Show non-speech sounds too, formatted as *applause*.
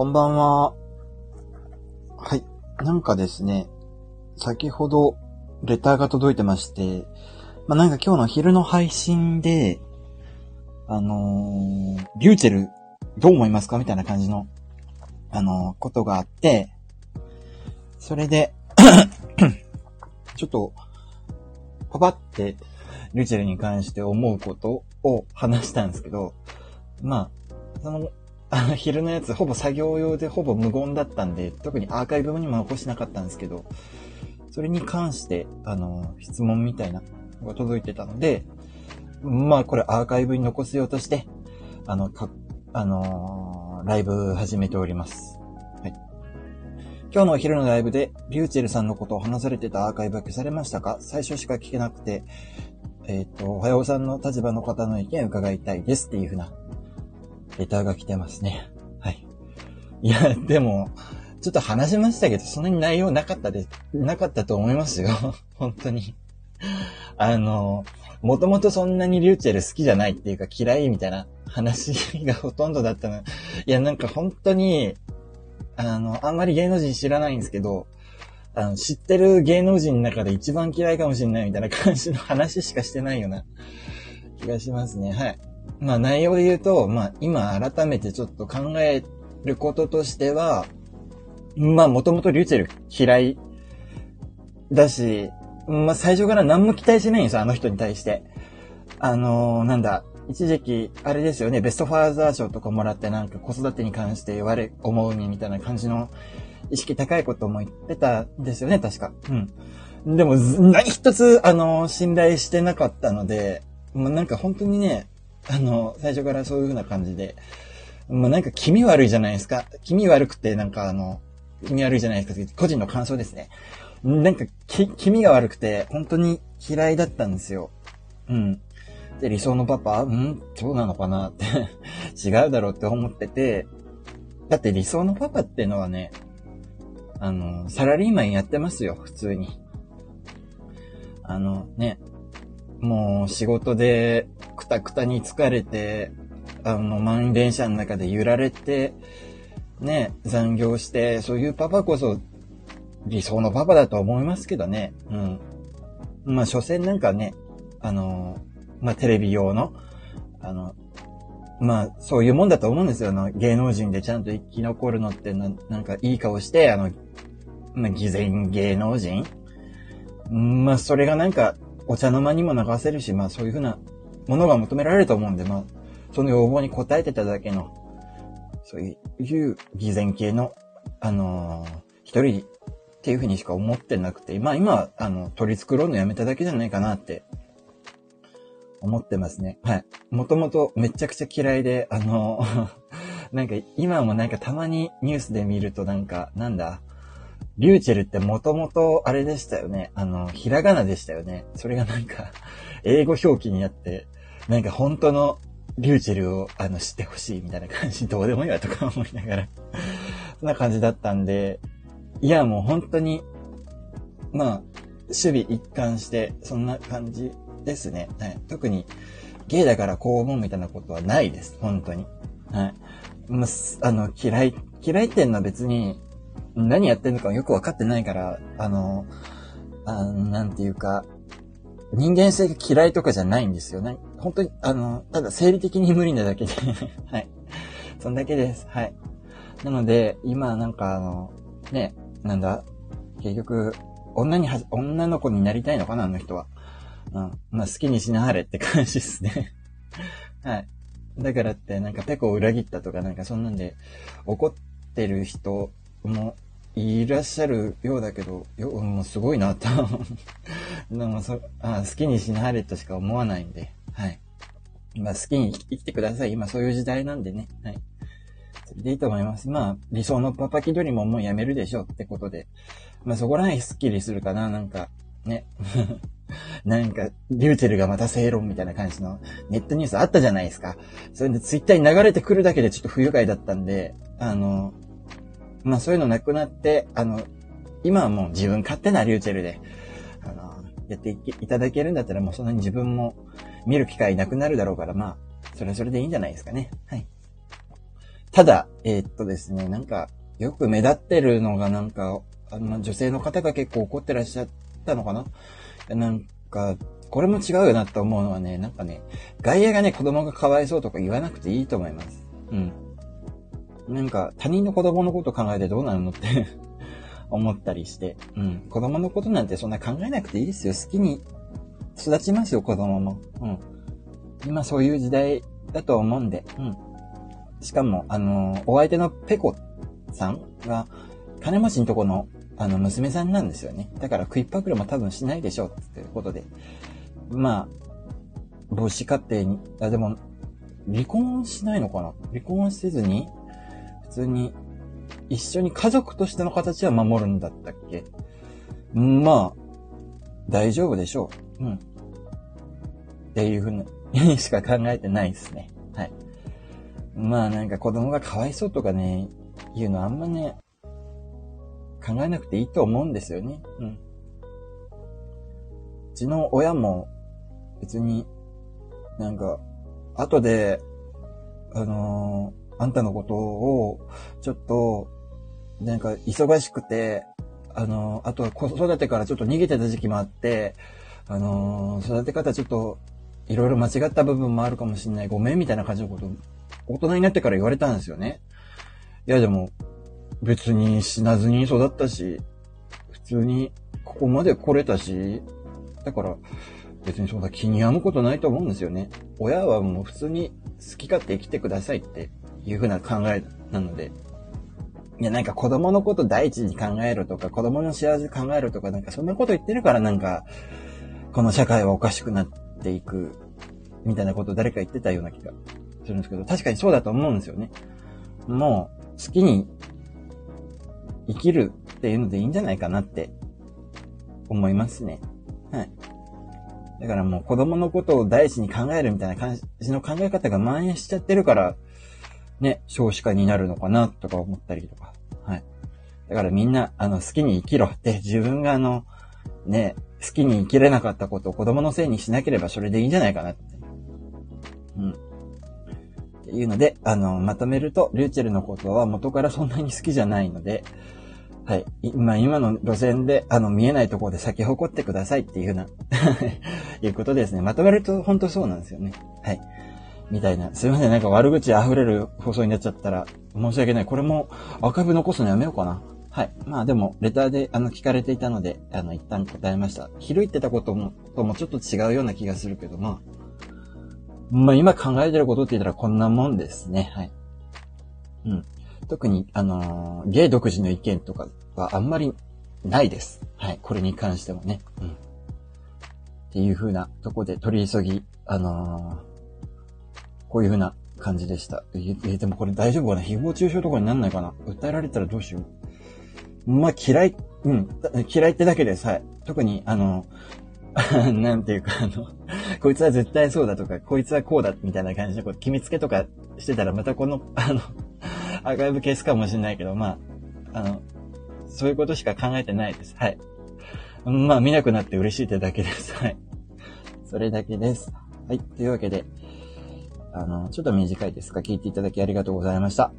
こんばんは。はい。なんかですね、先ほど、レターが届いてまして、まあ、なんか今日の昼の配信で、あのー、リューチェル、どう思いますか？みたいな感じの、あのー、ことがあって、それで *coughs* ちょっと、パパって、リューチェルに関して思うことを話したんですけど、まあ、その、あの、昼のやつ、ほぼ作業用でほぼ無言だったんで、特にアーカイブにも残してなかったんですけど、それに関して、あの、質問みたいなのが届いてたので、まあ、これアーカイブに残すようとして、あの、か、あのー、ライブ始めております。はい。今日のお昼のライブで、リューチェルさんのことを話されてたアーカイブは消されましたか？最初しか聞けなくて、えっ、ー、と、おはようさんの立場の方の意見を伺いたいですっていうふうなレターが来てますね。はい。いや、でも、ちょっと話しましたけど、そんなに内容なかったで、なかったと思いますよ。*laughs* 本当に。あの、もともとそんなにリューチェル好きじゃないっていうか嫌いみたいな話がほとんどだったの。いや、なんか本当に、あの、あんまり芸能人知らないんですけど、あの、知ってる芸能人の中で一番嫌いかもしれないみたいな感じの話しかしてないような気がしますね。はい。まあ内容で言うと、まあ今改めてちょっと考えることとしては、まあもともとリューチェル嫌いだし、まあ最初から何も期待しないんですよ、あの人に対して。あのー、なんだ、一時期、あれですよね、ベストファーザー賞とかもらってなんか子育てに関して言われ、思うにみたいな感じの意識高いことも言ってたんですよね、確か。うん。でも、何一つ、あのー、信頼してなかったので、もうなんか本当にね、あの、最初からそういう風な感じで、まあ、なんか気味悪いじゃないですか。気味悪くて、なんかあの、気味悪いじゃないですか。個人の感想ですね。なんか、気、気味が悪くて、本当に嫌いだったんですよ。うん。で、理想のパパうん？そうなのかな？って *laughs* 違うだろうって思ってて、だって理想のパパってのはね、あの、サラリーマンやってますよ、普通に。あの、ね、もう仕事でたくたに疲れて、あの、満員電車の中で揺られて、ね、残業して、そういうパパこそ理想のパパだと思いますけどね。うん。まあ、所詮なんかね、あの、まあ、テレビ用の、あの、まあ、そういうもんだと思うんですよ。あの、芸能人でちゃんと生き残るのってな、なんかいい顔して、あの、まあ、偽善芸能人まあ、それがなんか、お茶の間にも流せるし、まあそういうふうなものが求められると思うんで、まあ、その要望に応えてただけの、そういう偽善系の、あのー、一人っていうふうにしか思ってなくて、まあ今は、あの、取り繕うのやめただけじゃないかなって思ってますね。はい。もともとめちゃくちゃ嫌いで、あの、*laughs* なんか今もなんかたまにニュースで見るとなんか、なんだ、リューチェルってもともとあれでしたよね。あの、ひらがなでしたよね。それがなんか、英語表記になって、*laughs* なんか本当のリューチェルをあの知ってほしいみたいな感じ、どうでもいいわとか思いながらそんな感じだったんで、いやもう本当に、まあ、守備一貫して、そんな感じですね。はい。特に、ゲイだからこう思うみたいなことはないです。本当に。はい。まあ、あの、嫌い、嫌いっていうのは別に、何やってんのかよくわかってないから、あの、あなんていうか、人間性が嫌いとかじゃないんですよね。本当に、あの、ただ生理的に無理なだけで *laughs* はい。そんだけです。はい。なので、今なんかあの、ね、なんだ、結局、女には、女の子になりたいのかな、あの人は。うん。まあ、好きにしなはれって感じですね *laughs* はい。だからって、なんかペコを裏切ったとか、なんかそんなんで怒ってる人もいらっしゃるようだけど、よ、もうすごいなと。*laughs* なんかそあ好きにしなはれとしか思わないんで、はい。まあ好きに生きてください。今そういう時代なんでね。はい。それでいいと思います。まあ、理想のパパ気取りももうやめるでしょうってことで。まあそこら辺スッキリするかな、なんか、ね。*laughs* なんか、リューチェルがまた正論みたいな感じのネットニュースあったじゃないですか。それでツイッターに流れてくるだけでちょっと不愉快だったんで、あの、まあそういうのなくなって、あの、今はもう自分勝手なリューチェルで、やっていただけるんだったらもうそんなに自分も見る機会なくなるだろうから、まあ、それはそれでいいんじゃないですかね。はい。ただ、えー、っとですね、なんか、よく目立ってるのがなんか、あの、女性の方が結構怒ってらっしゃったのかな？なんか、これも違うよなと思うのはね、なんかね、外野がね、子供がかわいそうとか言わなくていいと思います。うん。なんか、他人の子供のこと考えてどうなるのって思ったりして。うん。子供のことなんてそんな考えなくていいですよ。好きに育ちますよ、子供も。うん。今そういう時代だと思うんで。うん。しかも、あのー、お相手のペコさんが、金持ちのとこの、あの、娘さんなんですよね。だから食いっぱくれも多分しないでしょう、ってことで。まあ、母子家庭に、あ、でも、離婚しないのかな？離婚せずに、普通に、一緒に家族としての形は守るんだったっけ？まあ、大丈夫でしょう。うん。っていうふうにしか考えてないですね。はい。まあなんか子供がかわいそうとかね、言うのあんまね、考えなくていいと思うんですよね。うん。うちの親も別になんか、後で、あのー、あんたのことを、ちょっと、なんか忙しくて、あの、あとは子育てからちょっと逃げてた時期もあって、あの、育て方ちょっと、いろいろ間違った部分もあるかもしんない。ごめんみたいな感じのこと、大人になってから言われたんですよね。いやでも、別に死なずに育ったし、普通にここまで来れたし、だから、別にそんな気に病むことないと思うんですよね。親はもう普通に好き勝手生きてくださいっていう風な考えなので。いや、なんか子供のこと第一に考えるとか、子供の幸せ考えるとか、なんかそんなこと言ってるからなんか、この社会はおかしくなっていく、みたいなこと誰か言ってたような気がするんですけど、確かにそうだと思うんですよね。もう、好きに生きるっていうのでいいんじゃないかなって思いますね。はい。だからもう子供のことを第一に考えるみたいな感じの考え方が蔓延しちゃってるから、ね、少子化になるのかなとか思ったりとか。はい。だからみんな、あの、好きに生きろって、自分があの、ね、好きに生きれなかったことを子供のせいにしなければそれでいいんじゃないかなって。うん。っていうので、あの、まとめると、リューチェルのことは元からそんなに好きじゃないので、はい。今、今の路線で、あの、見えないところで咲き誇ってくださいっていうふうな *laughs* いうことですね。まとめると本当そうなんですよね。はい。みたいな。すいません。なんか悪口溢れる放送になっちゃったら申し訳ない。これもアーカイブ残すのやめようかな。はい。まあでも、レターで、あの、聞かれていたので、あの、一旦答えました。ひるいってたことも、ともちょっと違うような気がするけど、まあ。まあ今考えてることって言ったらこんなもんですね。はい。うん。特に、あのー、ゲイ独自の意見とかはあんまりないです。はい。これに関してもね。うん。っていう風なとこで取り急ぎ、あのー、こういう風な感じでした。え、でもこれ大丈夫かな？誹謗中傷とかになんないかな？訴えられたらどうしよう。まあ、嫌い、うん、嫌いってだけです。はい。特に、あの、*laughs* なんていうか、あの、*laughs* こいつは絶対そうだとか、こいつはこうだ、みたいな感じで、こう、決めつけとかしてたら、またこの、あの、アーカイブ消すかもしれないけど、まあ、あの、そういうことしか考えてないです。はい。まあ、見なくなって嬉しいってだけです。はい。それだけです。はい。というわけで、あの、ちょっと短いですが、聞いていただきありがとうございました。